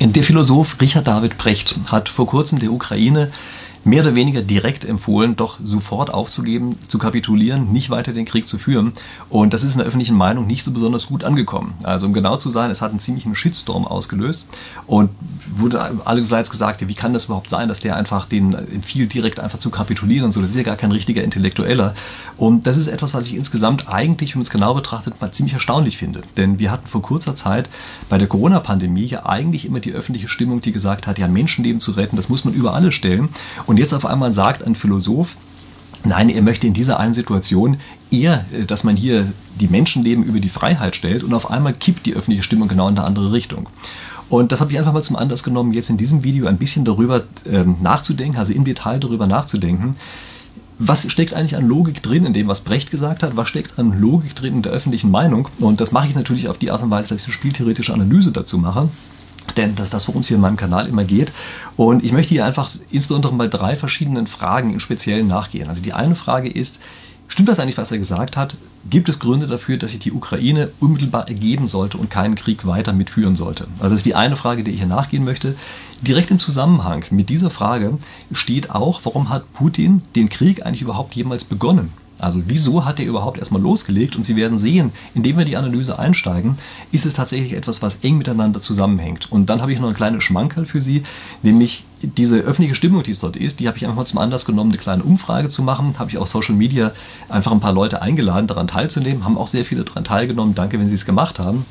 Der Philosoph Richard David Brecht hat vor kurzem der Ukraine mehr oder weniger direkt empfohlen, doch sofort aufzugeben, zu kapitulieren, nicht weiter den Krieg zu führen. Und das ist in der öffentlichen Meinung nicht so besonders gut angekommen. Also um genau zu sein, es hat einen ziemlichen Shitstorm ausgelöst und wurde allerseits gesagt, wie kann das überhaupt sein, dass der einfach den viel direkt einfach zu kapitulieren und so. Das ist ja gar kein richtiger Intellektueller. Und das ist etwas, was ich insgesamt eigentlich, wenn man es genau betrachtet, mal ziemlich erstaunlich finde. Denn wir hatten vor kurzer Zeit bei der Corona-Pandemie ja eigentlich immer die öffentliche Stimmung, die gesagt hat, ja, Menschenleben zu retten, das muss man über alles stellen. Und jetzt auf einmal sagt ein Philosoph, nein, er möchte in dieser einen Situation eher, äh, dass man hier die Menschenleben über die Freiheit stellt und auf einmal kippt die öffentliche Stimmung genau in eine andere Richtung. Und das habe ich einfach mal zum Anlass genommen, jetzt in diesem Video ein bisschen darüber ähm, nachzudenken, also im Detail darüber nachzudenken, was steckt eigentlich an Logik drin in dem, was Brecht gesagt hat? Was steckt an Logik drin in der öffentlichen Meinung? Und das mache ich natürlich auf die Art und Weise, dass ich eine spieltheoretische Analyse dazu mache denn das ist das, worum es hier in meinem Kanal immer geht. Und ich möchte hier einfach insbesondere mal drei verschiedenen Fragen im Speziellen nachgehen. Also die eine Frage ist, stimmt das eigentlich, was er gesagt hat? Gibt es Gründe dafür, dass sich die Ukraine unmittelbar ergeben sollte und keinen Krieg weiter mitführen sollte? Also das ist die eine Frage, die ich hier nachgehen möchte. Direkt im Zusammenhang mit dieser Frage steht auch, warum hat Putin den Krieg eigentlich überhaupt jemals begonnen? Also wieso hat er überhaupt erstmal losgelegt? Und Sie werden sehen, indem wir die Analyse einsteigen, ist es tatsächlich etwas, was eng miteinander zusammenhängt. Und dann habe ich noch eine kleine Schmankerl für Sie, nämlich diese öffentliche Stimmung, die es dort ist, die habe ich einfach mal zum Anlass genommen, eine kleine Umfrage zu machen. Habe ich auf Social Media einfach ein paar Leute eingeladen, daran teilzunehmen. Haben auch sehr viele daran teilgenommen. Danke, wenn Sie es gemacht haben.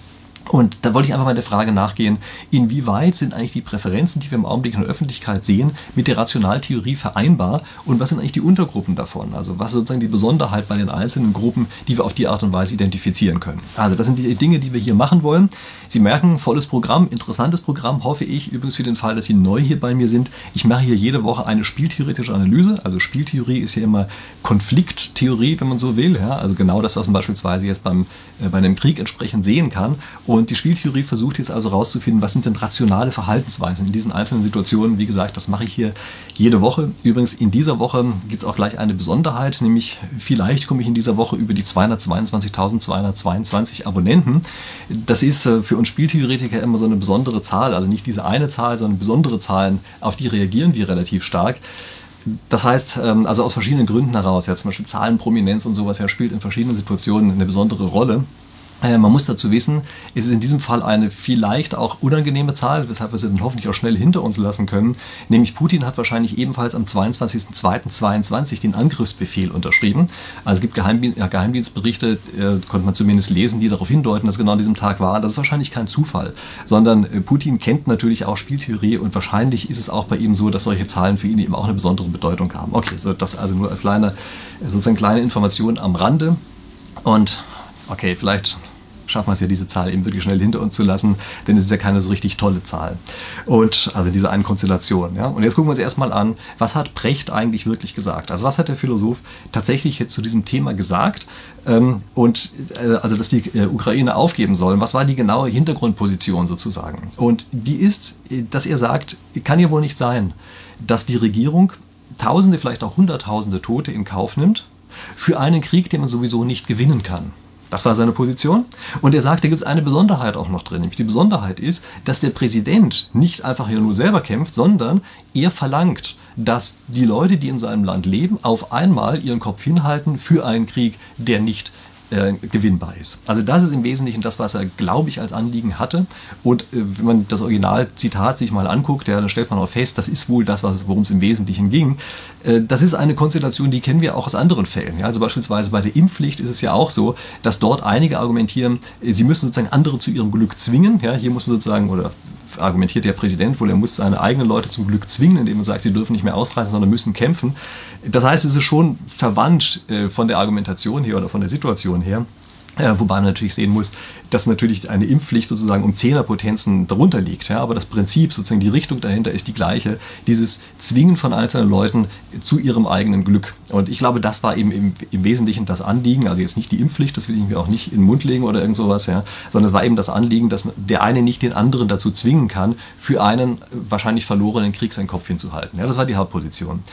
Und da wollte ich einfach mal der Frage nachgehen, inwieweit sind eigentlich die Präferenzen, die wir im Augenblick in der Öffentlichkeit sehen, mit der Rationaltheorie vereinbar und was sind eigentlich die Untergruppen davon? Also was ist sozusagen die Besonderheit bei den einzelnen Gruppen, die wir auf die Art und Weise identifizieren können? Also das sind die Dinge, die wir hier machen wollen. Sie merken, volles Programm, interessantes Programm, hoffe ich, übrigens für den Fall, dass Sie neu hier bei mir sind. Ich mache hier jede Woche eine spieltheoretische Analyse. Also Spieltheorie ist ja immer Konflikttheorie, wenn man so will. Ja? Also genau das, was man beispielsweise jetzt beim, äh, bei einem Krieg entsprechend sehen kann. Und die Spieltheorie versucht jetzt also herauszufinden, was sind denn rationale Verhaltensweisen in diesen einzelnen Situationen. Wie gesagt, das mache ich hier jede Woche. Übrigens, in dieser Woche gibt es auch gleich eine Besonderheit, nämlich vielleicht komme ich in dieser Woche über die 222.222 Abonnenten. Das ist äh, für uns Spieltheoretiker immer so eine besondere Zahl, also nicht diese eine Zahl, sondern besondere Zahlen, auf die reagieren wir relativ stark. Das heißt, ähm, also aus verschiedenen Gründen heraus, ja zum Beispiel Zahlenprominenz und sowas, ja spielt in verschiedenen Situationen eine besondere Rolle. Äh, man muss dazu wissen, es ist in diesem Fall eine vielleicht auch unangenehme Zahl, weshalb wir sie dann hoffentlich auch schnell hinter uns lassen können. Nämlich Putin hat wahrscheinlich ebenfalls am 22.02.22 den Angriffsbefehl unterschrieben. Also es gibt Geheimdienstberichte, äh, konnte man zumindest lesen, die darauf hindeuten, dass genau an diesem Tag war. Das ist wahrscheinlich kein Zufall, sondern äh, Putin kennt natürlich auch Spieltheorie und wahrscheinlich ist es auch bei ihm so, dass solche Zahlen für ihn eben auch eine besondere Bedeutung haben. Okay, so das also nur als kleine, sozusagen kleine Information am Rande. Und okay, vielleicht schaffen wir es ja, diese Zahl eben wirklich schnell hinter uns zu lassen, denn es ist ja keine so richtig tolle Zahl. Und also diese eine Konstellation. Ja? Und jetzt gucken wir uns erstmal an, was hat Brecht eigentlich wirklich gesagt? Also was hat der Philosoph tatsächlich jetzt zu diesem Thema gesagt? Ähm, und äh, also, dass die äh, Ukraine aufgeben sollen. Was war die genaue Hintergrundposition sozusagen? Und die ist, dass er sagt, kann ja wohl nicht sein, dass die Regierung Tausende, vielleicht auch Hunderttausende Tote in Kauf nimmt für einen Krieg, den man sowieso nicht gewinnen kann. Das war seine Position. Und er sagt, da gibt es eine Besonderheit auch noch drin. Nämlich die Besonderheit ist, dass der Präsident nicht einfach hier nur selber kämpft, sondern er verlangt, dass die Leute, die in seinem Land leben, auf einmal ihren Kopf hinhalten für einen Krieg, der nicht äh, gewinnbar ist. Also das ist im Wesentlichen das, was er, glaube ich, als Anliegen hatte. Und äh, wenn man das Originalzitat sich mal anguckt, ja, dann stellt man auch fest, das ist wohl das, worum es im Wesentlichen ging. Äh, das ist eine Konstellation, die kennen wir auch aus anderen Fällen. Ja, also beispielsweise bei der Impfpflicht ist es ja auch so, dass dort einige argumentieren, äh, sie müssen sozusagen andere zu ihrem Glück zwingen. Ja, hier muss man sozusagen, oder argumentiert der Präsident wohl, er muss seine eigenen Leute zum Glück zwingen, indem er sagt, sie dürfen nicht mehr ausreisen, sondern müssen kämpfen. Das heißt, es ist schon verwandt äh, von der Argumentation her oder von der Situation her. Ja, wobei man natürlich sehen muss, dass natürlich eine Impfpflicht sozusagen um Zehnerpotenzen darunter liegt. Ja, aber das Prinzip, sozusagen die Richtung dahinter ist die gleiche. Dieses Zwingen von einzelnen Leuten zu ihrem eigenen Glück. Und ich glaube, das war eben im, im Wesentlichen das Anliegen. Also jetzt nicht die Impfpflicht, das will ich mir auch nicht in den Mund legen oder irgend sowas, ja, sondern es war eben das Anliegen, dass der eine nicht den anderen dazu zwingen kann, für einen wahrscheinlich verlorenen Krieg seinen Kopf hinzuhalten. Ja, das war die Hauptposition.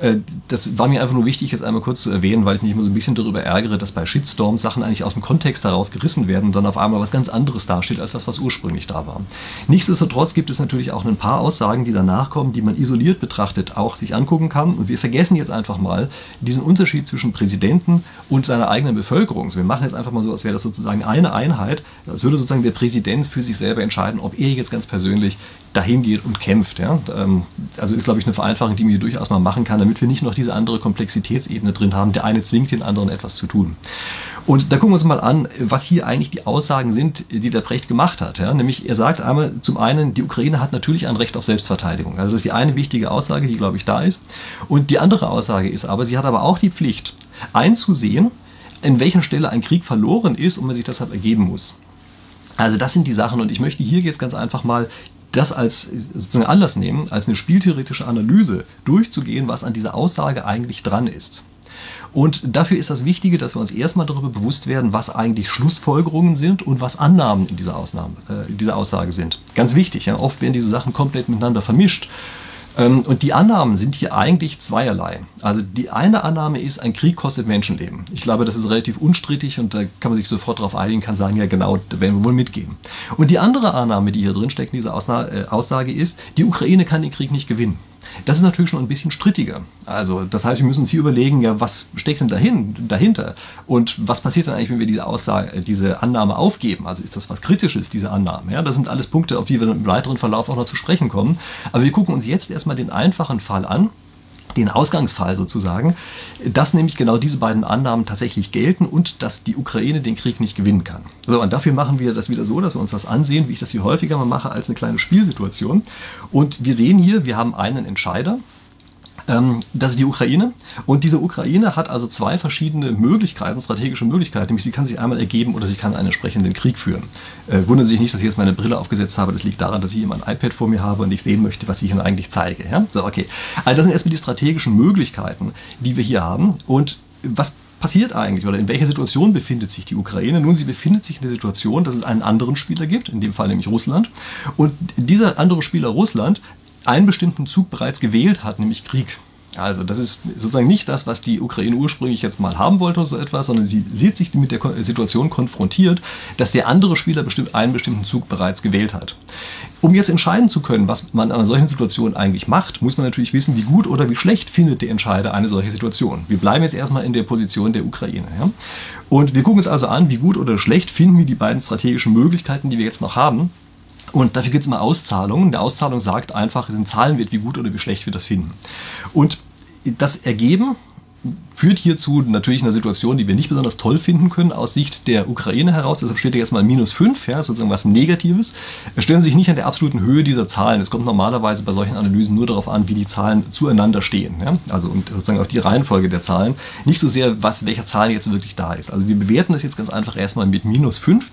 Äh, das war mir einfach nur wichtig, jetzt einmal kurz zu erwähnen, weil ich mich immer so ein bisschen darüber ärgere, dass bei Shitstorms Sachen eigentlich aus dem Kontext heraus gerissen werden und dann auf einmal was ganz anderes dasteht, als das, was ursprünglich da war. Nichtsdestotrotz gibt es natürlich auch ein paar Aussagen, die danach kommen, die man isoliert betrachtet auch sich angucken kann. Und wir vergessen jetzt einfach mal diesen Unterschied zwischen Präsidenten und seiner eigenen Bevölkerung. Also wir machen jetzt einfach mal so, als wäre das sozusagen eine Einheit, als würde sozusagen der Präsident für sich selber entscheiden, ob er jetzt ganz persönlich dahin geht und kämpft. Ja? Ähm, also ist, glaube ich, eine Vereinfachung, die man hier durchaus mal machen kann, damit wir nicht noch diese andere Komplexitätsebene drin haben. Der eine zwingt den anderen etwas zu tun. Und da gucken wir uns mal an, was hier eigentlich die Aussagen sind, die der Brecht gemacht hat. Ja? Nämlich, er sagt einmal zum einen, die Ukraine hat natürlich ein Recht auf Selbstverteidigung. Also das ist die eine wichtige Aussage, die, glaube ich, da ist. Und die andere Aussage ist aber, sie hat aber auch die Pflicht, einzusehen, in welcher Stelle ein Krieg verloren ist und man sich deshalb ergeben muss. Also das sind die Sachen und ich möchte hier jetzt ganz einfach mal das als sozusagen Anlass nehmen, als eine spieltheoretische Analyse durchzugehen, was an dieser Aussage eigentlich dran ist. Und dafür ist das Wichtige, dass wir uns erstmal darüber bewusst werden, was eigentlich Schlussfolgerungen sind und was Annahmen in dieser, Ausnahme, äh, dieser Aussage sind. Ganz wichtig, ja? oft werden diese Sachen komplett miteinander vermischt. Ähm, und die Annahmen sind hier eigentlich zweierlei. Also die eine Annahme ist, ein Krieg kostet Menschenleben. Ich glaube, das ist relativ unstrittig und da kann man sich sofort darauf einigen, kann sagen, ja genau, da werden wir wohl mitgehen. Und die andere Annahme, die hier drin steckt in dieser äh, Aussage ist, die Ukraine kann den Krieg nicht gewinnen. Das ist natürlich schon ein bisschen strittiger. Also, das heißt, wir müssen uns hier überlegen, ja, was steckt denn dahin, dahinter? Und was passiert dann eigentlich, wenn wir diese Aussage, diese Annahme aufgeben? Also, ist das was Kritisches, diese Annahme? Ja, das sind alles Punkte, auf die wir im weiteren Verlauf auch noch zu sprechen kommen. Aber wir gucken uns jetzt erstmal den einfachen Fall an den Ausgangsfall sozusagen, dass nämlich genau diese beiden Annahmen tatsächlich gelten und dass die Ukraine den Krieg nicht gewinnen kann. So, und dafür machen wir das wieder so, dass wir uns das ansehen, wie ich das hier häufiger mal mache, als eine kleine Spielsituation. Und wir sehen hier, wir haben einen Entscheider, das ist die Ukraine. Und diese Ukraine hat also zwei verschiedene Möglichkeiten, strategische Möglichkeiten. Nämlich sie kann sich einmal ergeben oder sie kann einen entsprechenden Krieg führen. Äh, wundern Sie sich nicht, dass ich jetzt meine Brille aufgesetzt habe. Das liegt daran, dass ich hier mein iPad vor mir habe und ich sehen möchte, was ich Ihnen eigentlich zeige. Ja? So, okay. Also das sind erstmal die strategischen Möglichkeiten, die wir hier haben. Und was passiert eigentlich oder in welcher Situation befindet sich die Ukraine? Nun, sie befindet sich in der Situation, dass es einen anderen Spieler gibt, in dem Fall nämlich Russland. Und dieser andere Spieler Russland einen bestimmten Zug bereits gewählt hat, nämlich Krieg. Also das ist sozusagen nicht das, was die Ukraine ursprünglich jetzt mal haben wollte oder so etwas, sondern sie sieht sich mit der Situation konfrontiert, dass der andere Spieler bestimmt einen bestimmten Zug bereits gewählt hat. Um jetzt entscheiden zu können, was man an einer solchen Situation eigentlich macht, muss man natürlich wissen, wie gut oder wie schlecht findet der Entscheider eine solche Situation. Wir bleiben jetzt erstmal in der Position der Ukraine. Ja? Und wir gucken uns also an, wie gut oder schlecht finden wir die beiden strategischen Möglichkeiten, die wir jetzt noch haben, und dafür gibt es immer Auszahlungen. Der Auszahlung sagt einfach, es sind Zahlenwert, wie gut oder wie schlecht wir das finden. Und das Ergeben führt hierzu natürlich einer Situation, die wir nicht besonders toll finden können aus Sicht der Ukraine heraus. Deshalb steht hier jetzt mal minus 5, ja, sozusagen was Negatives. Stellen Sie sich nicht an der absoluten Höhe dieser Zahlen. Es kommt normalerweise bei solchen Analysen nur darauf an, wie die Zahlen zueinander stehen. Ja? Also und sozusagen auf die Reihenfolge der Zahlen. Nicht so sehr, was, welcher Zahl jetzt wirklich da ist. Also wir bewerten das jetzt ganz einfach erstmal mit minus 5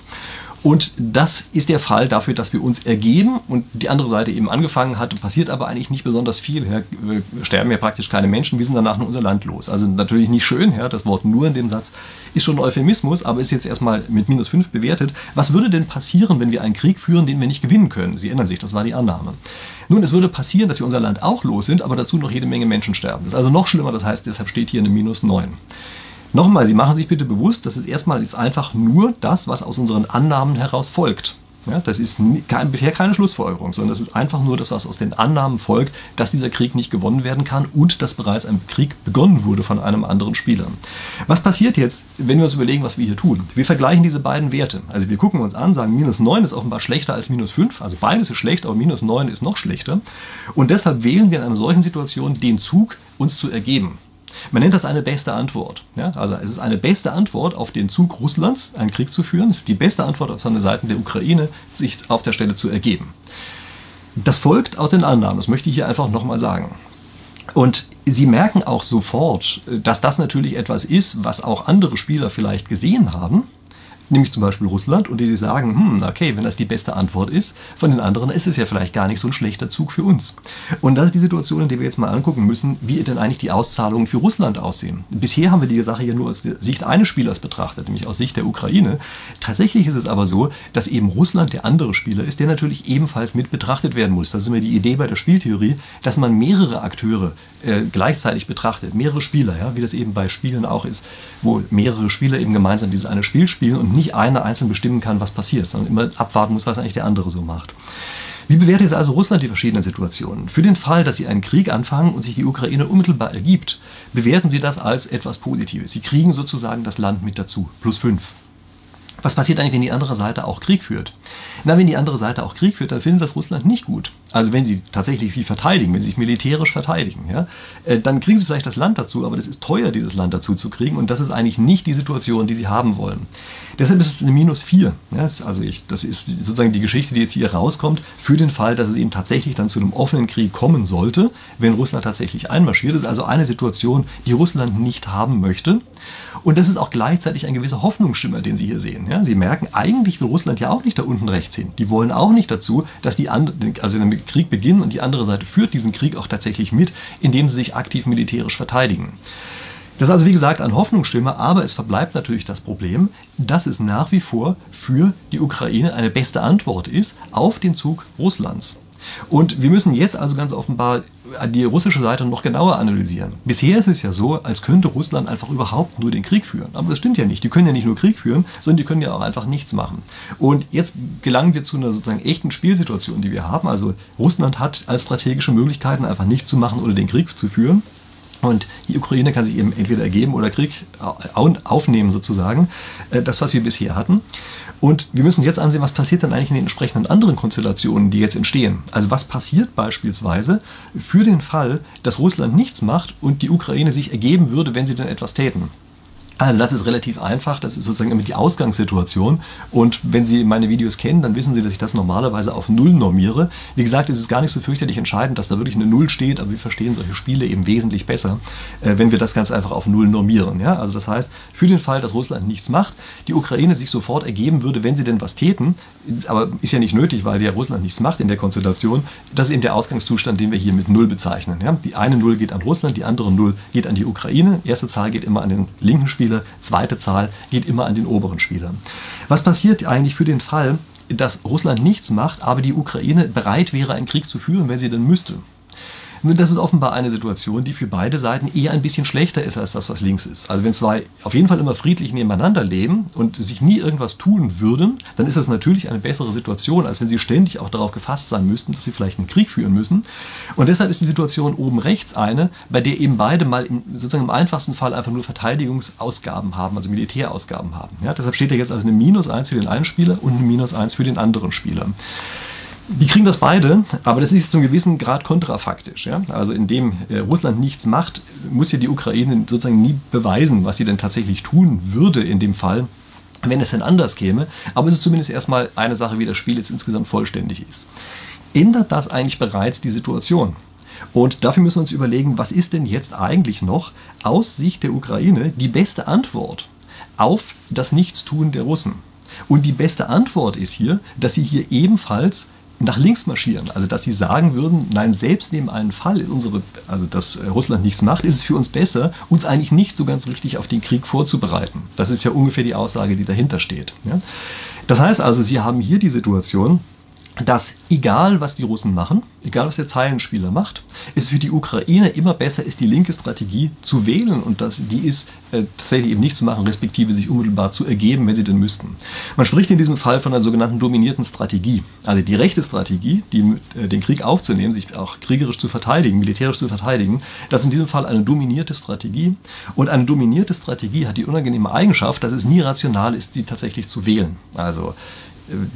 und das ist der Fall dafür, dass wir uns ergeben und die andere Seite eben angefangen hat, passiert aber eigentlich nicht besonders viel. Ja, wir sterben ja praktisch keine Menschen, wir sind danach nur unser Land los. Also natürlich nicht schön, das Wort nur in dem Satz ist schon ein Euphemismus, aber ist jetzt erstmal mit minus fünf bewertet. Was würde denn passieren, wenn wir einen Krieg führen, den wir nicht gewinnen können? Sie erinnern sich, das war die Annahme. Nun, es würde passieren, dass wir unser Land auch los sind, aber dazu noch jede Menge Menschen sterben. Das ist also noch schlimmer, das heißt, deshalb steht hier eine minus neun. Nochmal, Sie machen sich bitte bewusst, das ist erstmal jetzt einfach nur das, was aus unseren Annahmen heraus folgt. Ja, das ist kein, bisher keine Schlussfolgerung, sondern das ist einfach nur das, was aus den Annahmen folgt, dass dieser Krieg nicht gewonnen werden kann und dass bereits ein Krieg begonnen wurde von einem anderen Spieler. Was passiert jetzt, wenn wir uns überlegen, was wir hier tun? Wir vergleichen diese beiden Werte. Also wir gucken uns an, sagen, minus 9 ist offenbar schlechter als minus 5. Also beides ist schlecht, aber minus 9 ist noch schlechter. Und deshalb wählen wir in einer solchen Situation den Zug, uns zu ergeben. Man nennt das eine beste Antwort. Ja? Also es ist eine beste Antwort auf den Zug Russlands, einen Krieg zu führen. Es ist die beste Antwort auf seine Seiten der Ukraine, sich auf der Stelle zu ergeben. Das folgt aus den Annahmen, das möchte ich hier einfach nochmal sagen. Und Sie merken auch sofort, dass das natürlich etwas ist, was auch andere Spieler vielleicht gesehen haben nämlich zum Beispiel Russland, und die, sagen, hm, okay, wenn das die beste Antwort ist, von den anderen ist es ja vielleicht gar nicht so ein schlechter Zug für uns. Und das ist die Situation, in der wir jetzt mal angucken müssen, wie denn eigentlich die Auszahlungen für Russland aussehen. Bisher haben wir die Sache ja nur aus der Sicht eines Spielers betrachtet, nämlich aus Sicht der Ukraine. Tatsächlich ist es aber so, dass eben Russland der andere Spieler ist, der natürlich ebenfalls mit betrachtet werden muss. Das ist immer die Idee bei der Spieltheorie, dass man mehrere Akteure äh, gleichzeitig betrachtet, mehrere Spieler, ja, wie das eben bei Spielen auch ist, wo mehrere Spieler eben gemeinsam dieses eine Spiel spielen und nicht nicht einer einzeln bestimmen kann, was passiert, sondern immer abwarten muss, was eigentlich der andere so macht. Wie bewertet jetzt also Russland die verschiedenen Situationen? Für den Fall, dass Sie einen Krieg anfangen und sich die Ukraine unmittelbar ergibt, bewerten Sie das als etwas Positives. Sie kriegen sozusagen das Land mit dazu, plus fünf. Was passiert eigentlich, wenn die andere Seite auch Krieg führt? Na, wenn die andere Seite auch Krieg führt, dann findet das Russland nicht gut. Also wenn sie tatsächlich sich verteidigen, wenn sie sich militärisch verteidigen, ja, äh, dann kriegen sie vielleicht das Land dazu, aber das ist teuer, dieses Land dazu zu kriegen und das ist eigentlich nicht die Situation, die sie haben wollen. Deshalb ist es eine Minus 4. Ja, also ich, das ist sozusagen die Geschichte, die jetzt hier rauskommt, für den Fall, dass es eben tatsächlich dann zu einem offenen Krieg kommen sollte, wenn Russland tatsächlich einmarschiert. Das ist also eine Situation, die Russland nicht haben möchte. Und das ist auch gleichzeitig ein gewisser Hoffnungsschimmer, den Sie hier sehen. Ja, Sie merken, eigentlich will Russland ja auch nicht da unten rechts hin. Die wollen auch nicht dazu, dass die andere, also der Krieg beginnt und die andere Seite führt diesen Krieg auch tatsächlich mit, indem sie sich aktiv militärisch verteidigen. Das ist also wie gesagt ein Hoffnungsschimmer, aber es verbleibt natürlich das Problem, dass es nach wie vor für die Ukraine eine beste Antwort ist auf den Zug Russlands. Und wir müssen jetzt also ganz offenbar die russische Seite noch genauer analysieren. Bisher ist es ja so, als könnte Russland einfach überhaupt nur den Krieg führen. Aber das stimmt ja nicht. Die können ja nicht nur Krieg führen, sondern die können ja auch einfach nichts machen. Und jetzt gelangen wir zu einer sozusagen echten Spielsituation, die wir haben. Also Russland hat als strategische Möglichkeiten einfach nichts zu machen oder den Krieg zu führen. Und die Ukraine kann sich eben entweder ergeben oder Krieg aufnehmen sozusagen. Äh, das, was wir bisher hatten. Und wir müssen jetzt ansehen, was passiert dann eigentlich in den entsprechenden anderen Konstellationen, die jetzt entstehen. Also was passiert beispielsweise für den Fall, dass Russland nichts macht und die Ukraine sich ergeben würde, wenn sie denn etwas täten. Also das ist relativ einfach, das ist sozusagen immer die Ausgangssituation und wenn Sie meine Videos kennen, dann wissen Sie, dass ich das normalerweise auf Null normiere. Wie gesagt, es ist gar nicht so fürchterlich entscheidend, dass da wirklich eine Null steht, aber wir verstehen solche Spiele eben wesentlich besser, äh, wenn wir das ganz einfach auf Null normieren. Ja? Also das heißt, für den Fall, dass Russland nichts macht, die Ukraine sich sofort ergeben würde, wenn sie denn was täten, aber ist ja nicht nötig, weil der Russland nichts macht in der Konstellation, das ist eben der Ausgangszustand, den wir hier mit Null bezeichnen. Ja? Die eine Null geht an Russland, die andere Null geht an die Ukraine, erste Zahl geht immer an den linken Spieler, Spieler, zweite Zahl geht immer an den oberen Spieler. Was passiert eigentlich für den Fall, dass Russland nichts macht, aber die Ukraine bereit wäre, einen Krieg zu führen, wenn sie denn müsste? Nun, das ist offenbar eine Situation, die für beide Seiten eher ein bisschen schlechter ist als das, was links ist. Also wenn zwei auf jeden Fall immer friedlich nebeneinander leben und sich nie irgendwas tun würden, dann ist das natürlich eine bessere Situation, als wenn sie ständig auch darauf gefasst sein müssten, dass sie vielleicht einen Krieg führen müssen. Und deshalb ist die Situation oben rechts eine, bei der eben beide mal im, sozusagen im einfachsten Fall einfach nur Verteidigungsausgaben haben, also Militärausgaben haben. Ja, deshalb steht da jetzt also eine Minus 1 für den einen Spieler und eine Minus 1 für den anderen Spieler. Die kriegen das beide, aber das ist zu einem gewissen Grad kontrafaktisch. Ja? Also indem äh, Russland nichts macht, muss ja die Ukraine sozusagen nie beweisen, was sie denn tatsächlich tun würde in dem Fall, wenn es denn anders käme. Aber es ist zumindest erstmal eine Sache, wie das Spiel jetzt insgesamt vollständig ist. Ändert das eigentlich bereits die Situation? Und dafür müssen wir uns überlegen, was ist denn jetzt eigentlich noch aus Sicht der Ukraine die beste Antwort auf das Nichtstun der Russen? Und die beste Antwort ist hier, dass sie hier ebenfalls nach links marschieren. Also dass sie sagen würden, nein, selbst neben einem Fall, unsere, also dass äh, Russland nichts macht, ist es für uns besser, uns eigentlich nicht so ganz richtig auf den Krieg vorzubereiten. Das ist ja ungefähr die Aussage, die dahinter steht. Ja? Das heißt also, sie haben hier die Situation, dass egal was die Russen machen, egal was der Zeilenspieler macht, es für die Ukraine immer besser ist, die linke Strategie zu wählen und dass die ist äh, tatsächlich eben nicht zu machen, respektive sich unmittelbar zu ergeben, wenn sie denn müssten. Man spricht in diesem Fall von einer sogenannten dominierten Strategie. Also die rechte Strategie, die, äh, den Krieg aufzunehmen, sich auch kriegerisch zu verteidigen, militärisch zu verteidigen, das ist in diesem Fall eine dominierte Strategie. Und eine dominierte Strategie hat die unangenehme Eigenschaft, dass es nie rational ist, sie tatsächlich zu wählen. Also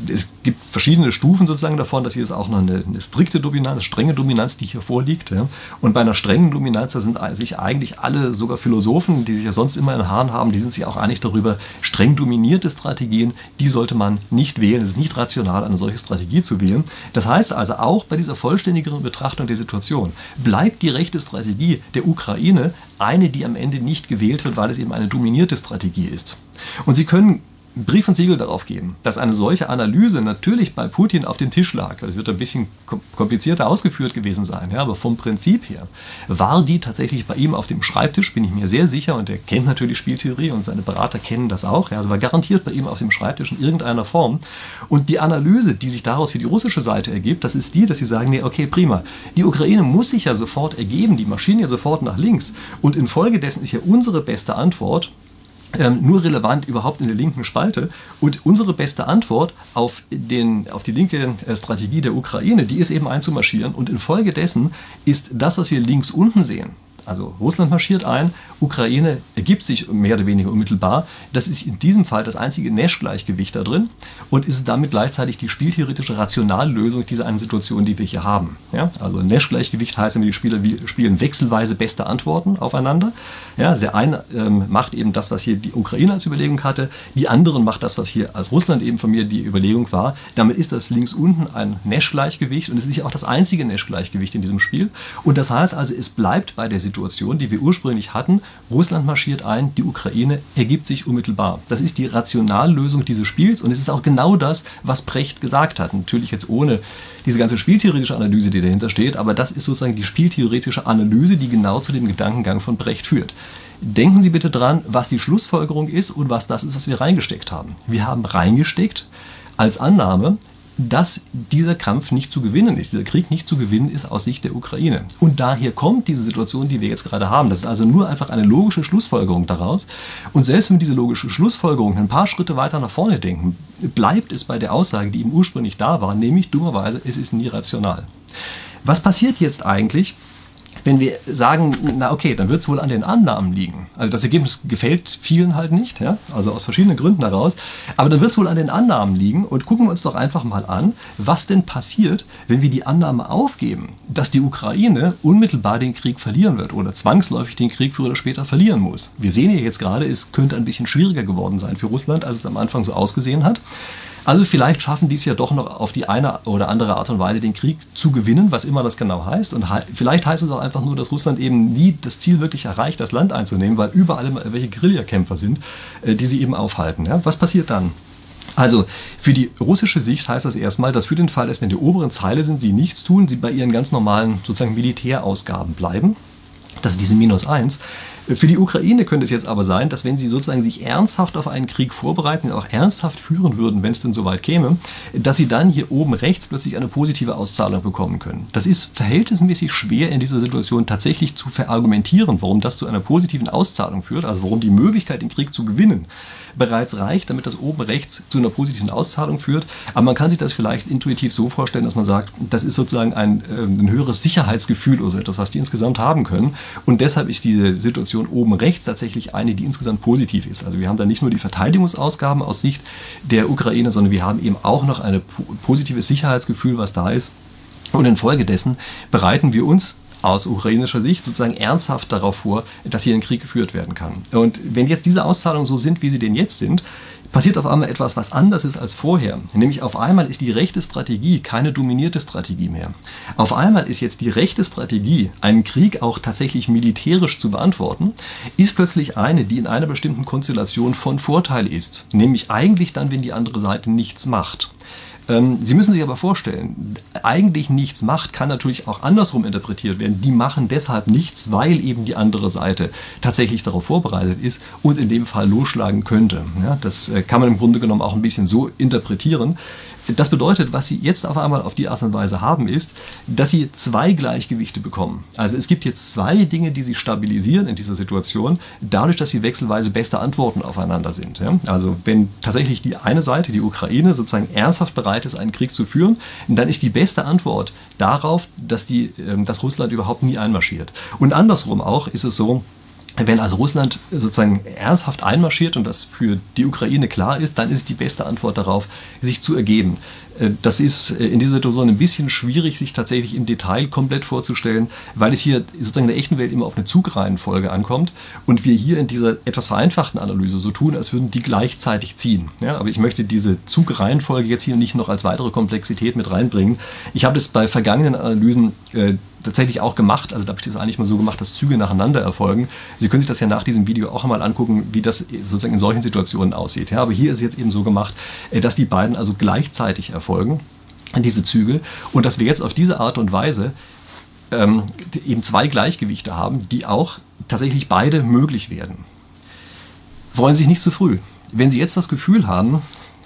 es gibt verschiedene Stufen sozusagen davon, dass hier ist auch noch eine, eine strikte Dominanz, strenge Dominanz, die hier vorliegt. Ja. Und bei einer strengen Dominanz, da sind sich eigentlich alle, sogar Philosophen, die sich ja sonst immer in Haaren haben, die sind sich auch einig darüber, streng dominierte Strategien, die sollte man nicht wählen. Es ist nicht rational, eine solche Strategie zu wählen. Das heißt also, auch bei dieser vollständigeren Betrachtung der Situation bleibt die rechte Strategie der Ukraine eine, die am Ende nicht gewählt wird, weil es eben eine dominierte Strategie ist. Und Sie können Brief und Siegel darauf geben, dass eine solche Analyse natürlich bei Putin auf dem Tisch lag. Das wird ein bisschen komplizierter ausgeführt gewesen sein, ja, aber vom Prinzip her war die tatsächlich bei ihm auf dem Schreibtisch, bin ich mir sehr sicher, und er kennt natürlich Spieltheorie und seine Berater kennen das auch, ja, also war garantiert bei ihm auf dem Schreibtisch in irgendeiner Form. Und die Analyse, die sich daraus für die russische Seite ergibt, das ist die, dass sie sagen, nee, okay, prima, die Ukraine muss sich ja sofort ergeben, die Maschine ja sofort nach links. Und infolgedessen ist ja unsere beste Antwort, ähm, nur relevant überhaupt in der linken Spalte. Und unsere beste Antwort auf, den, auf die linke äh, Strategie der Ukraine, die ist eben einzumarschieren. Und infolgedessen ist das, was wir links unten sehen, also Russland marschiert ein, Ukraine ergibt sich mehr oder weniger unmittelbar. Das ist in diesem Fall das einzige Nash-Gleichgewicht da drin und ist damit gleichzeitig die spieltheoretische Rationallösung dieser einen Situation, die wir hier haben. Ja? Also Nash-Gleichgewicht heißt, die Spieler spielen wechselweise beste Antworten aufeinander. Ja? Der eine ähm, macht eben das, was hier die Ukraine als Überlegung hatte, die anderen macht das, was hier als Russland eben von mir die Überlegung war. Damit ist das links unten ein Nash-Gleichgewicht und es ist ja auch das einzige Nash-Gleichgewicht in diesem Spiel. Und das heißt also, es bleibt bei der Situation, Situation, die wir ursprünglich hatten. Russland marschiert ein, die Ukraine ergibt sich unmittelbar. Das ist die Rationallösung dieses Spiels und es ist auch genau das, was Brecht gesagt hat. Natürlich jetzt ohne diese ganze spieltheoretische Analyse, die dahinter steht, aber das ist sozusagen die spieltheoretische Analyse, die genau zu dem Gedankengang von Brecht führt. Denken Sie bitte dran, was die Schlussfolgerung ist und was das ist, was wir reingesteckt haben. Wir haben reingesteckt als Annahme, dass dieser Kampf nicht zu gewinnen ist, dieser Krieg nicht zu gewinnen ist aus Sicht der Ukraine. Und daher kommt diese Situation, die wir jetzt gerade haben. Das ist also nur einfach eine logische Schlussfolgerung daraus. Und selbst wenn wir diese logische Schlussfolgerung ein paar Schritte weiter nach vorne denken, bleibt es bei der Aussage, die eben ursprünglich da war, nämlich dummerweise, es ist nie rational. Was passiert jetzt eigentlich, wenn wir sagen, na okay, dann wird es wohl an den Annahmen liegen. Also das Ergebnis gefällt vielen halt nicht, ja, also aus verschiedenen Gründen heraus. Aber dann wird es wohl an den Annahmen liegen und gucken wir uns doch einfach mal an, was denn passiert, wenn wir die Annahme aufgeben, dass die Ukraine unmittelbar den Krieg verlieren wird oder zwangsläufig den Krieg früher oder später verlieren muss. Wir sehen ja jetzt gerade, es könnte ein bisschen schwieriger geworden sein für Russland, als es am Anfang so ausgesehen hat. Also vielleicht schaffen die es ja doch noch auf die eine oder andere Art und Weise den Krieg zu gewinnen, was immer das genau heißt. Und vielleicht heißt es auch einfach nur, dass Russland eben nie das Ziel wirklich erreicht, das Land einzunehmen, weil überall welche Guerillakämpfer sind, äh, die sie eben aufhalten. Ja? Was passiert dann? Also für die russische Sicht heißt das erstmal, dass für den Fall, dass in der oberen Zeile sind, sie nichts tun, sie bei ihren ganz normalen sozusagen Militärausgaben bleiben. Das ist diese Minus 1. Für die Ukraine könnte es jetzt aber sein, dass wenn sie sozusagen sich ernsthaft auf einen Krieg vorbereiten, auch ernsthaft führen würden, wenn es denn soweit käme, dass sie dann hier oben rechts plötzlich eine positive Auszahlung bekommen können. Das ist verhältnismäßig schwer in dieser Situation tatsächlich zu verargumentieren, warum das zu einer positiven Auszahlung führt, also warum die Möglichkeit, den Krieg zu gewinnen, bereits reicht, damit das oben rechts zu einer positiven Auszahlung führt. Aber man kann sich das vielleicht intuitiv so vorstellen, dass man sagt, das ist sozusagen ein, äh, ein höheres Sicherheitsgefühl oder so etwas, was die insgesamt haben können. Und deshalb ist diese Situation oben rechts tatsächlich eine, die insgesamt positiv ist. Also wir haben da nicht nur die Verteidigungsausgaben aus Sicht der Ukraine, sondern wir haben eben auch noch ein positives Sicherheitsgefühl, was da ist. Und infolgedessen bereiten wir uns aus ukrainischer Sicht sozusagen ernsthaft darauf vor, dass hier ein Krieg geführt werden kann. Und wenn jetzt diese Auszahlungen so sind, wie sie denn jetzt sind, passiert auf einmal etwas, was anders ist als vorher. Nämlich auf einmal ist die rechte Strategie keine dominierte Strategie mehr. Auf einmal ist jetzt die rechte Strategie, einen Krieg auch tatsächlich militärisch zu beantworten, ist plötzlich eine, die in einer bestimmten Konstellation von Vorteil ist. Nämlich eigentlich dann, wenn die andere Seite nichts macht. Ähm, Sie müssen sich aber vorstellen, eigentlich nichts macht, kann natürlich auch andersrum interpretiert werden. Die machen deshalb nichts, weil eben die andere Seite tatsächlich darauf vorbereitet ist und in dem Fall losschlagen könnte. Ja, das äh, kann man im Grunde genommen auch ein bisschen so interpretieren. Das bedeutet, was Sie jetzt auf einmal auf die Art und Weise haben, ist, dass Sie zwei Gleichgewichte bekommen. Also es gibt jetzt zwei Dinge, die Sie stabilisieren in dieser Situation, dadurch, dass Sie wechselweise beste Antworten aufeinander sind. Ja? Also wenn tatsächlich die eine Seite, die Ukraine, sozusagen ernsthaft bereit ist, einen Krieg zu führen, dann ist die beste Antwort darauf, dass, die, ähm, dass Russland überhaupt nie einmarschiert. Und andersrum auch ist es so, wenn also Russland sozusagen ernsthaft einmarschiert und das für die Ukraine klar ist, dann ist die beste Antwort darauf, sich zu ergeben. Äh, das ist äh, in dieser Situation ein bisschen schwierig, sich tatsächlich im Detail komplett vorzustellen, weil es hier sozusagen in der echten Welt immer auf eine Zugreihenfolge ankommt und wir hier in dieser etwas vereinfachten Analyse so tun, als würden die gleichzeitig ziehen. Ja, aber ich möchte diese Zugreihenfolge jetzt hier nicht noch als weitere Komplexität mit reinbringen. Ich habe das bei vergangenen Analysen äh, tatsächlich auch gemacht. Also da habe ich das eigentlich mal so gemacht, dass Züge nacheinander erfolgen. Sie können sich das ja nach diesem Video auch einmal angucken, wie das sozusagen in solchen Situationen aussieht. Ja, aber hier ist es jetzt eben so gemacht, dass die beiden also gleichzeitig erfolgen erfolgen, diese Züge, und dass wir jetzt auf diese Art und Weise ähm, eben zwei Gleichgewichte haben, die auch tatsächlich beide möglich werden. Freuen Sie sich nicht zu früh. Wenn Sie jetzt das Gefühl haben,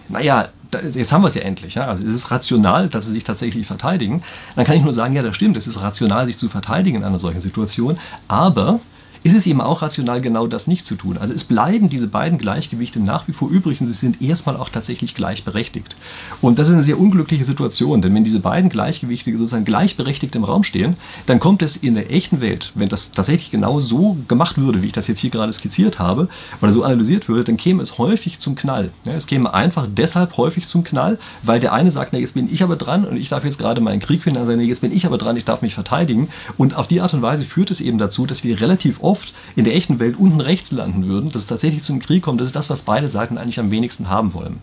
naja, jetzt haben wir es ja endlich, ja? also es ist rational, dass sie sich tatsächlich verteidigen, dann kann ich nur sagen, ja, das stimmt, es ist rational, sich zu verteidigen in einer solchen Situation, aber ist es eben auch rational, genau das nicht zu tun. Also es bleiben diese beiden Gleichgewichte nach wie vor übrig und sie sind erstmal auch tatsächlich gleichberechtigt. Und das ist eine sehr unglückliche Situation, denn wenn diese beiden Gleichgewichte sozusagen gleichberechtigt im Raum stehen, dann kommt es in der echten Welt, wenn das tatsächlich genau so gemacht würde, wie ich das jetzt hier gerade skizziert habe, oder so analysiert würde, dann käme es häufig zum Knall. Es käme einfach deshalb häufig zum Knall, weil der eine sagt, na jetzt bin ich aber dran und ich darf jetzt gerade meinen Krieg finden, also jetzt bin ich aber dran, ich darf mich verteidigen. Und auf die Art und Weise führt es eben dazu, dass wir relativ oft in der echten Welt unten rechts landen würden, dass es tatsächlich zum Krieg kommt. Das ist das, was beide Seiten eigentlich am wenigsten haben wollen.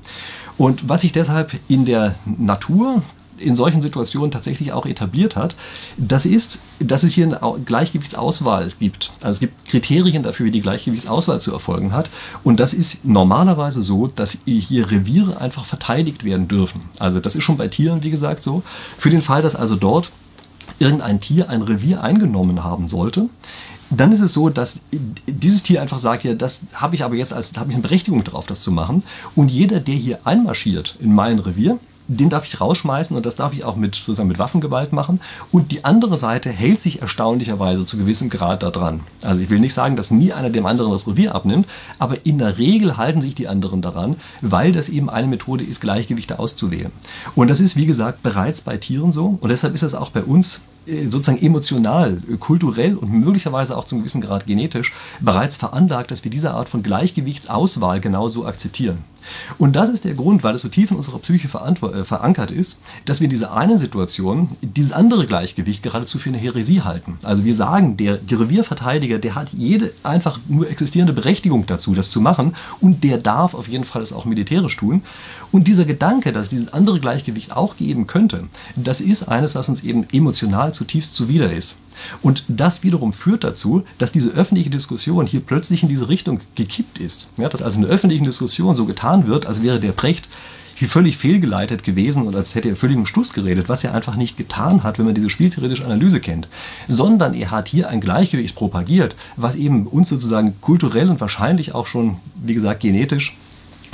Und was sich deshalb in der Natur in solchen Situationen tatsächlich auch etabliert hat, das ist, dass es hier eine Gleichgewichtsauswahl gibt. Also es gibt Kriterien dafür, wie die Gleichgewichtsauswahl zu erfolgen hat. Und das ist normalerweise so, dass hier Reviere einfach verteidigt werden dürfen. Also das ist schon bei Tieren, wie gesagt, so. Für den Fall, dass also dort irgendein Tier ein Revier eingenommen haben sollte, dann ist es so, dass dieses Tier einfach sagt, ja, das habe ich aber jetzt als, habe ich eine Berechtigung drauf, das zu machen. Und jeder, der hier einmarschiert in mein Revier, den darf ich rausschmeißen und das darf ich auch mit, sozusagen mit Waffengewalt machen. Und die andere Seite hält sich erstaunlicherweise zu gewissem Grad daran. Also ich will nicht sagen, dass nie einer dem anderen das Revier abnimmt, aber in der Regel halten sich die anderen daran, weil das eben eine Methode ist, Gleichgewichte auszuwählen. Und das ist, wie gesagt, bereits bei Tieren so und deshalb ist es auch bei uns sozusagen emotional, äh, kulturell und möglicherweise auch zum gewissen Grad genetisch bereits veranlagt, dass wir diese Art von Gleichgewichtsauswahl genauso akzeptieren. Und das ist der Grund, weil es so tief in unserer Psyche äh, verankert ist, dass wir in dieser einen Situation dieses andere Gleichgewicht geradezu für eine Häresie halten. Also wir sagen, der Revierverteidiger, der hat jede einfach nur existierende Berechtigung dazu, das zu machen und der darf auf jeden Fall es auch militärisch tun. Und dieser Gedanke, dass es dieses andere Gleichgewicht auch geben könnte, das ist eines, was uns eben emotional zutiefst zuwider ist. Und das wiederum führt dazu, dass diese öffentliche Diskussion hier plötzlich in diese Richtung gekippt ist. Ja, dass also in der öffentlichen Diskussion so getan wird, als wäre der Precht hier völlig fehlgeleitet gewesen und als hätte er völlig im Stuss geredet, was er einfach nicht getan hat, wenn man diese spieltheoretische Analyse kennt, sondern er hat hier ein Gleichgewicht propagiert, was eben uns sozusagen kulturell und wahrscheinlich auch schon, wie gesagt, genetisch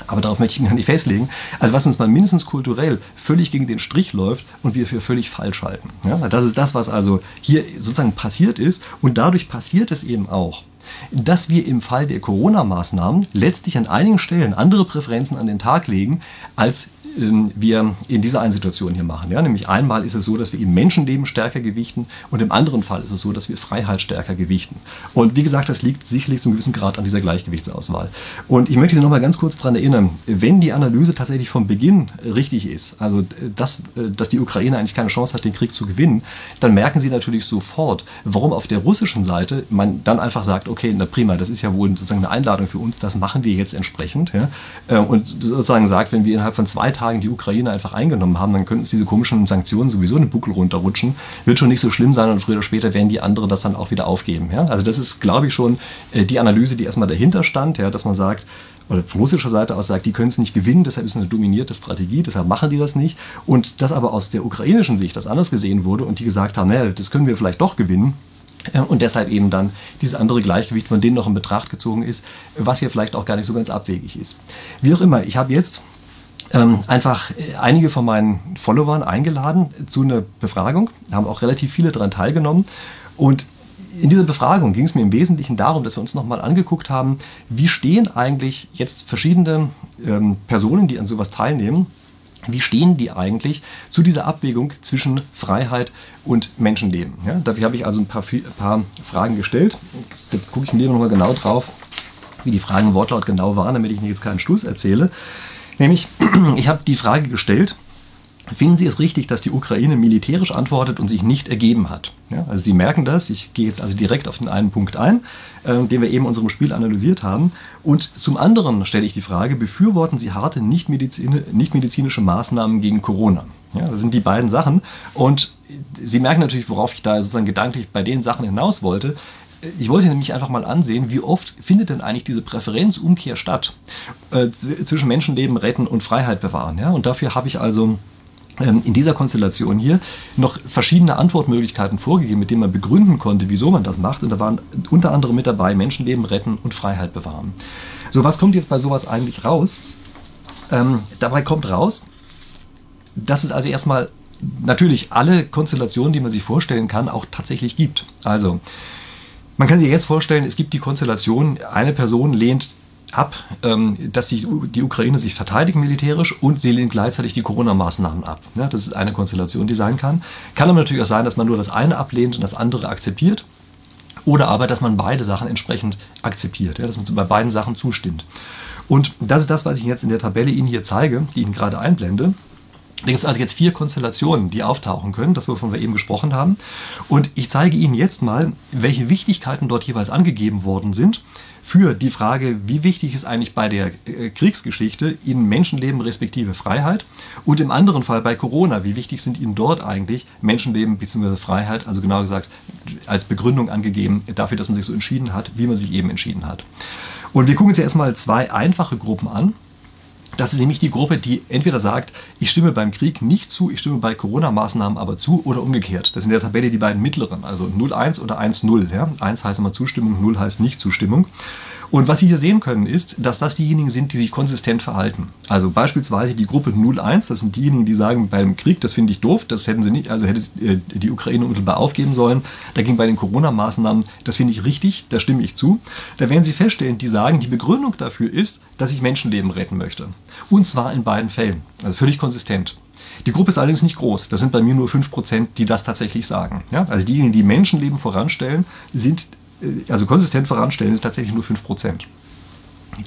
aber darauf möchte ich mich gar nicht festlegen. Also was uns mal mindestens kulturell völlig gegen den Strich läuft und wir für völlig falsch halten. Ja, das ist das, was also hier sozusagen passiert ist. Und dadurch passiert es eben auch, dass wir im Fall der Corona-Maßnahmen letztlich an einigen Stellen andere Präferenzen an den Tag legen, als wir in dieser einen Situation hier machen. Ja? Nämlich einmal ist es so, dass wir eben Menschenleben stärker gewichten und im anderen Fall ist es so, dass wir Freiheit stärker gewichten. Und wie gesagt, das liegt sicherlich zu einem gewissen Grad an dieser Gleichgewichtsauswahl. Und ich möchte Sie noch mal ganz kurz daran erinnern, wenn die Analyse tatsächlich vom Beginn richtig ist, also dass, dass die Ukraine eigentlich keine Chance hat, den Krieg zu gewinnen, dann merken Sie natürlich sofort, warum auf der russischen Seite man dann einfach sagt, okay, na prima, das ist ja wohl sozusagen eine Einladung für uns, das machen wir jetzt entsprechend. Ja? Äh, und sozusagen sagt, wenn wir innerhalb von zwei Tagen Tagen die Ukraine einfach eingenommen haben, dann könnten es diese komischen Sanktionen sowieso den Buckel runterrutschen. Wird schon nicht so schlimm sein und früher oder später werden die anderen das dann auch wieder aufgeben. Ja? Also das ist, glaube ich, schon äh, die Analyse, die erstmal dahinter stand, ja, dass man sagt, oder von russischer Seite aus sagt, die können es nicht gewinnen, deshalb ist es eine dominierte Strategie, deshalb machen die das nicht. Und das aber aus der ukrainischen Sicht das anders gesehen wurde und die gesagt haben, naja, das können wir vielleicht doch gewinnen. Äh, und deshalb eben dann dieses andere Gleichgewicht von denen noch in Betracht gezogen ist, was hier vielleicht auch gar nicht so ganz abwegig ist. Wie auch immer, ich habe jetzt ähm, einfach äh, einige von meinen Followern eingeladen zu einer Befragung, da haben auch relativ viele daran teilgenommen und in dieser Befragung ging es mir im Wesentlichen darum, dass wir uns nochmal angeguckt haben, wie stehen eigentlich jetzt verschiedene ähm, Personen, die an sowas teilnehmen, wie stehen die eigentlich zu dieser Abwägung zwischen Freiheit und Menschenleben? Ja, dafür habe ich also ein paar, ein paar Fragen gestellt. Da gucke ich mir nochmal genau drauf, wie die Fragen Wortlaut genau waren, damit ich nicht jetzt keinen Schluss erzähle. Nämlich, ich habe die Frage gestellt, Finden Sie es richtig, dass die Ukraine militärisch antwortet und sich nicht ergeben hat? Ja, also Sie merken das, ich gehe jetzt also direkt auf den einen Punkt ein, äh, den wir eben in unserem Spiel analysiert haben. Und zum anderen stelle ich die Frage, befürworten Sie harte nichtmedizinische Maßnahmen gegen Corona? Ja, das sind die beiden Sachen. Und Sie merken natürlich, worauf ich da sozusagen gedanklich bei den Sachen hinaus wollte ich wollte nämlich einfach mal ansehen, wie oft findet denn eigentlich diese Präferenzumkehr statt äh, zwischen Menschenleben retten und Freiheit bewahren. Ja? Und dafür habe ich also ähm, in dieser Konstellation hier noch verschiedene Antwortmöglichkeiten vorgegeben, mit denen man begründen konnte, wieso man das macht. Und da waren unter anderem mit dabei Menschenleben retten und Freiheit bewahren. So, was kommt jetzt bei sowas eigentlich raus? Ähm, dabei kommt raus, dass es also erstmal natürlich alle Konstellationen, die man sich vorstellen kann, auch tatsächlich gibt. Also Man kann sich jetzt vorstellen, es gibt die Konstellation, eine Person lehnt ab, ähm, dass die, Ukraine sich verteidigt militärisch und sie lehnt gleichzeitig die Corona-Maßnahmen ab. Das ist eine Konstellation, die sein kann. Kann aber natürlich auch sein, dass man nur das eine ablehnt und das andere akzeptiert. Oder aber, dass man beide Sachen entsprechend akzeptiert, dass man bei beiden Sachen zustimmt. Und das ist das, was ich jetzt in der Tabelle Ihnen hier zeige, die ich Ihnen gerade einblende. Da gibt es also jetzt vier Konstellationen, die auftauchen können, das wovon wir eben gesprochen haben. Und ich zeige Ihnen jetzt mal, welche Wichtigkeiten dort jeweils angegeben worden sind für die Frage, wie wichtig ist eigentlich bei der äh, Kriegsgeschichte Ihnen Menschenleben respektive Freiheit und im anderen Fall bei Corona, wie wichtig sind Ihnen dort eigentlich Menschenleben bzw. Freiheit, also genau gesagt als Begründung angegeben dafür, dass man sich so entschieden hat, wie man sich eben entschieden hat. Und wir gucken uns ja erstmal zwei einfache Gruppen an. Das ist nämlich die Gruppe, die entweder sagt, ich stimme beim Krieg nicht zu, ich stimme bei Corona-Maßnahmen aber zu oder umgekehrt. Das sind in der Tabelle die beiden mittleren, also 0,1 oder 1,0. Ja? 1 heißt immer Zustimmung, 0 heißt Nicht-Zustimmung. Und was Sie hier sehen können, ist, dass das diejenigen sind, die sich konsistent verhalten. Also beispielsweise die Gruppe 01, das sind diejenigen, die sagen, beim Krieg, das finde ich doof, das hätten sie nicht, also hätte äh, die Ukraine unmittelbar aufgeben sollen. Dagegen bei den Corona-Maßnahmen, das finde ich richtig, da stimme ich zu. Da werden Sie feststellen, die sagen, die Begründung dafür ist, dass ich Menschenleben retten möchte. Und zwar in beiden Fällen. Also völlig konsistent. Die Gruppe ist allerdings nicht groß. Das sind bei mir nur 5%, die das tatsächlich sagen. Ja? Also diejenigen, die Menschenleben voranstellen, sind also konsistent voranstellen, ist tatsächlich nur 5%.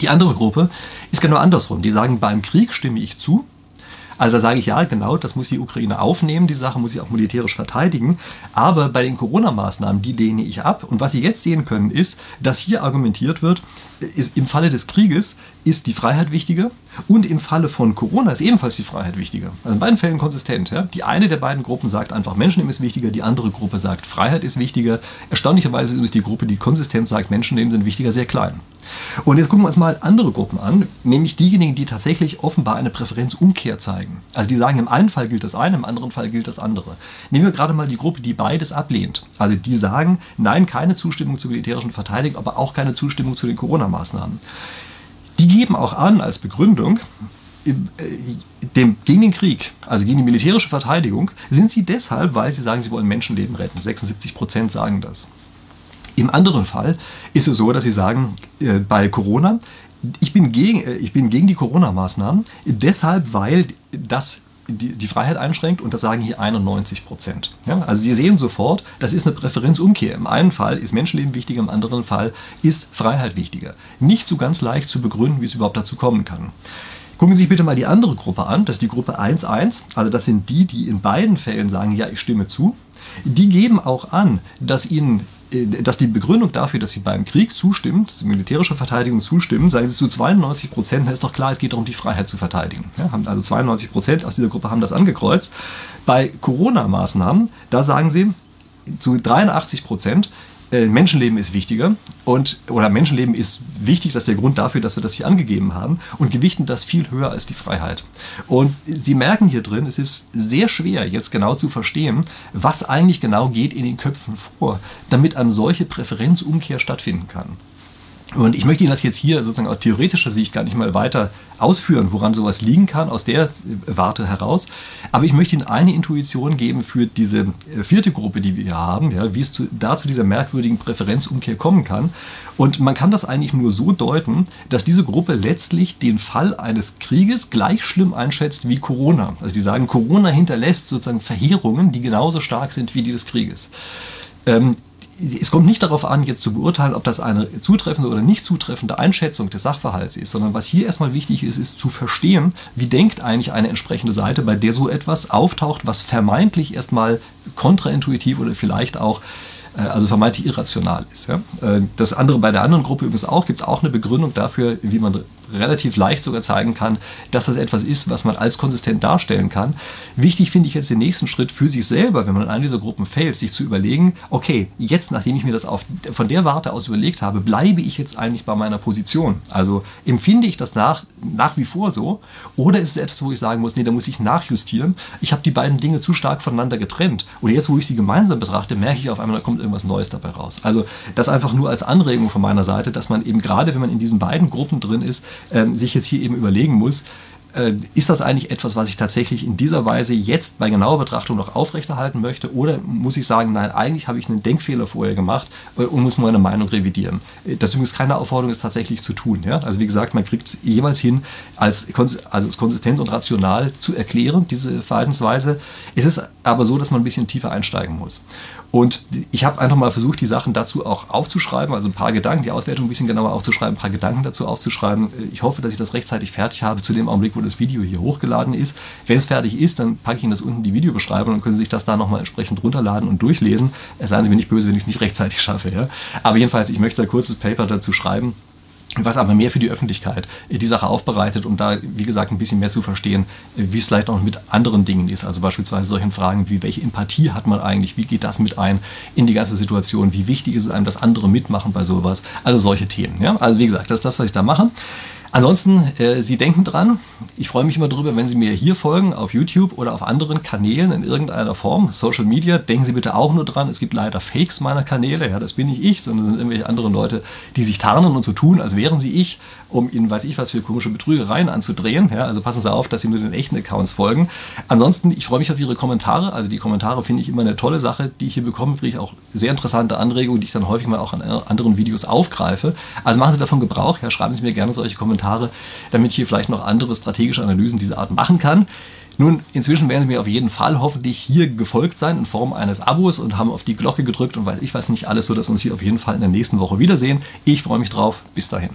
Die andere Gruppe ist genau andersrum. Die sagen, beim Krieg stimme ich zu. Also da sage ich ja, genau, das muss die Ukraine aufnehmen, die Sache muss sie auch militärisch verteidigen. Aber bei den Corona-Maßnahmen, die lehne ich ab. Und was Sie jetzt sehen können, ist, dass hier argumentiert wird, ist, im Falle des Krieges ist die Freiheit wichtiger und im Falle von Corona ist ebenfalls die Freiheit wichtiger. Also in beiden Fällen konsistent. Ja? Die eine der beiden Gruppen sagt einfach, Menschenleben ist wichtiger, die andere Gruppe sagt, Freiheit ist wichtiger. Erstaunlicherweise ist die Gruppe, die konsistent sagt, Menschenleben sind wichtiger, sehr klein. Und jetzt gucken wir uns mal andere Gruppen an, nämlich diejenigen, die tatsächlich offenbar eine Präferenzumkehr zeigen. Also die sagen, im einen Fall gilt das eine, im anderen Fall gilt das andere. Nehmen wir gerade mal die Gruppe, die beides ablehnt. Also die sagen, nein, keine Zustimmung zur militärischen Verteidigung, aber auch keine Zustimmung zu den Corona-Maßnahmen. Die geben auch an als Begründung, äh, dem, gegen den Krieg, also gegen die militärische Verteidigung, sind sie deshalb, weil sie sagen, sie wollen Menschenleben retten. 76 Prozent sagen das. Im anderen Fall ist es so, dass sie sagen, äh, bei Corona, ich bin gegen, äh, ich bin gegen die Corona-Maßnahmen, deshalb, weil das die, die Freiheit einschränkt und das sagen hier 91 Prozent. Ja, also Sie sehen sofort, das ist eine Präferenzumkehr. Im einen Fall ist Menschenleben wichtiger, im anderen Fall ist Freiheit wichtiger. Nicht so ganz leicht zu begründen, wie es überhaupt dazu kommen kann. Gucken Sie sich bitte mal die andere Gruppe an, das ist die Gruppe 1.1. Also das sind die, die in beiden Fällen sagen, ja, ich stimme zu. Die geben auch an, dass ihnen dass die Begründung dafür, dass sie beim Krieg sie militärische Verteidigung zustimmen, sagen sie zu 92 Prozent, ist doch klar, es geht darum, die Freiheit zu verteidigen. Ja, also 92 Prozent aus dieser Gruppe haben das angekreuzt. Bei Corona-Maßnahmen, da sagen sie zu 83 Prozent, äh, Menschenleben ist wichtiger und oder Menschenleben ist wichtig, das ist der Grund dafür, dass wir das hier angegeben haben und gewichten das viel höher als die Freiheit. Und Sie merken hier drin, es ist sehr schwer jetzt genau zu verstehen, was eigentlich genau geht in den Köpfen vor, damit eine solche Präferenzumkehr stattfinden kann. Und ich möchte Ihnen das jetzt hier sozusagen aus theoretischer Sicht gar nicht mal weiter ausführen, woran sowas liegen kann, aus der Warte heraus. Aber ich möchte Ihnen eine Intuition geben für diese vierte Gruppe, die wir hier haben, ja, wie es zu, da zu dieser merkwürdigen Präferenzumkehr kommen kann. Und man kann das eigentlich nur so deuten, dass diese Gruppe letztlich den Fall eines Krieges gleich schlimm einschätzt wie Corona. Also die sagen, Corona hinterlässt sozusagen Verheerungen, die genauso stark sind wie die des Krieges. Es kommt nicht darauf an, jetzt zu beurteilen, ob das eine zutreffende oder nicht zutreffende Einschätzung des Sachverhalts ist, sondern was hier erstmal wichtig ist, ist zu verstehen, wie denkt eigentlich eine entsprechende Seite, bei der so etwas auftaucht, was vermeintlich erstmal kontraintuitiv oder vielleicht auch äh, also vermeintlich irrational ist. Ja? Äh, das andere bei der anderen Gruppe übrigens auch, gibt es auch eine Begründung dafür, wie man relativ leicht sogar zeigen kann, dass das etwas ist, was man als konsistent darstellen kann. Wichtig finde ich jetzt den nächsten Schritt für sich selber, wenn man einer dieser Gruppen fällt, sich zu überlegen, okay, jetzt nachdem ich mir das auf, von der Warte aus überlegt habe, bleibe ich jetzt eigentlich bei meiner Position? Also empfinde ich das nach, nach wie vor so oder ist es etwas, wo ich sagen muss, nee, da muss ich nachjustieren. Ich habe die beiden Dinge zu stark voneinander getrennt und jetzt, wo ich sie gemeinsam betrachte, merke ich auf einmal, da kommt irgendwas Neues dabei raus. Also das einfach nur als Anregung von meiner Seite, dass man eben gerade, wenn man in diesen beiden Gruppen drin ist, ähm, sich jetzt hier eben überlegen muss, äh, ist das eigentlich etwas, was ich tatsächlich in dieser Weise jetzt bei genauer Betrachtung noch aufrechterhalten möchte? Oder muss ich sagen, nein, eigentlich habe ich einen Denkfehler vorher gemacht äh, und muss meine Meinung revidieren? Äh, das ist übrigens keine Aufforderung, es tatsächlich zu tun. Ja? Also wie gesagt, man kriegt es jeweils hin, als, also als konsistent und rational zu erklären, diese Verhaltensweise. Es ist aber so, dass man ein bisschen tiefer einsteigen muss. Und ich habe einfach mal versucht, die Sachen dazu auch aufzuschreiben, also ein paar Gedanken, die Auswertung ein bisschen genauer aufzuschreiben, ein paar Gedanken dazu aufzuschreiben. Ich hoffe, dass ich das rechtzeitig fertig habe zu dem Augenblick, wo das Video hier hochgeladen ist. Wenn es fertig ist, dann packe ich Ihnen das unten in die Videobeschreibung und können Sie sich das da nochmal entsprechend runterladen und durchlesen. Seien Sie mir nicht böse, wenn ich es nicht rechtzeitig schaffe. Ja? Aber jedenfalls, ich möchte ein kurzes Paper dazu schreiben was aber mehr für die Öffentlichkeit die Sache aufbereitet, um da, wie gesagt, ein bisschen mehr zu verstehen, wie es vielleicht auch mit anderen Dingen ist. Also beispielsweise solchen Fragen wie, welche Empathie hat man eigentlich, wie geht das mit ein in die ganze Situation, wie wichtig ist es einem, dass andere mitmachen bei sowas. Also solche Themen. Ja? Also wie gesagt, das ist das, was ich da mache. Ansonsten, äh, Sie denken dran, ich freue mich immer darüber, wenn Sie mir hier folgen, auf YouTube oder auf anderen Kanälen in irgendeiner Form, Social Media. Denken Sie bitte auch nur dran, es gibt leider Fakes meiner Kanäle, ja, das bin nicht ich, sondern sind irgendwelche anderen Leute, die sich tarnen und so tun, als wären sie ich, um Ihnen weiß ich was für komische Betrügereien anzudrehen. Ja, also passen Sie auf, dass Sie nur den echten Accounts folgen. Ansonsten, ich freue mich auf Ihre Kommentare. Also die Kommentare finde ich immer eine tolle Sache, die ich hier bekomme, finde ich auch sehr interessante Anregungen, die ich dann häufig mal auch an anderen Videos aufgreife. Also machen Sie davon Gebrauch, ja, schreiben Sie mir gerne solche Kommentare damit ich hier vielleicht noch andere strategische Analysen dieser Art machen kann. Nun, inzwischen werden Sie mir auf jeden Fall hoffentlich hier gefolgt sein in Form eines Abos und haben auf die Glocke gedrückt und weiß ich was nicht alles, so dass wir uns hier auf jeden Fall in der nächsten Woche wiedersehen. Ich freue mich drauf. Bis dahin.